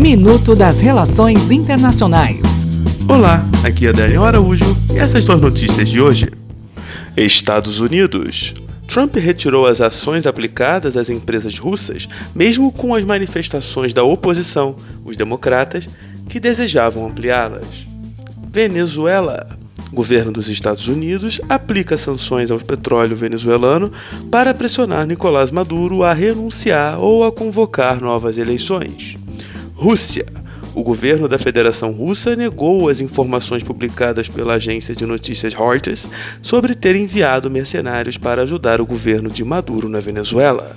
Minuto das Relações Internacionais. Olá, aqui é Daniel Araújo e essas são as notícias de hoje. Estados Unidos. Trump retirou as ações aplicadas às empresas russas, mesmo com as manifestações da oposição, os democratas, que desejavam ampliá-las. Venezuela. O governo dos Estados Unidos aplica sanções ao petróleo venezuelano para pressionar Nicolás Maduro a renunciar ou a convocar novas eleições. Rússia. O governo da Federação Russa negou as informações publicadas pela agência de notícias Reuters sobre ter enviado mercenários para ajudar o governo de Maduro na Venezuela.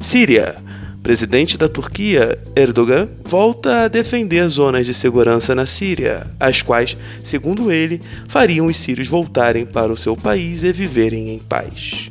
Síria. Presidente da Turquia, Erdogan, volta a defender zonas de segurança na Síria, as quais, segundo ele, fariam os sírios voltarem para o seu país e viverem em paz.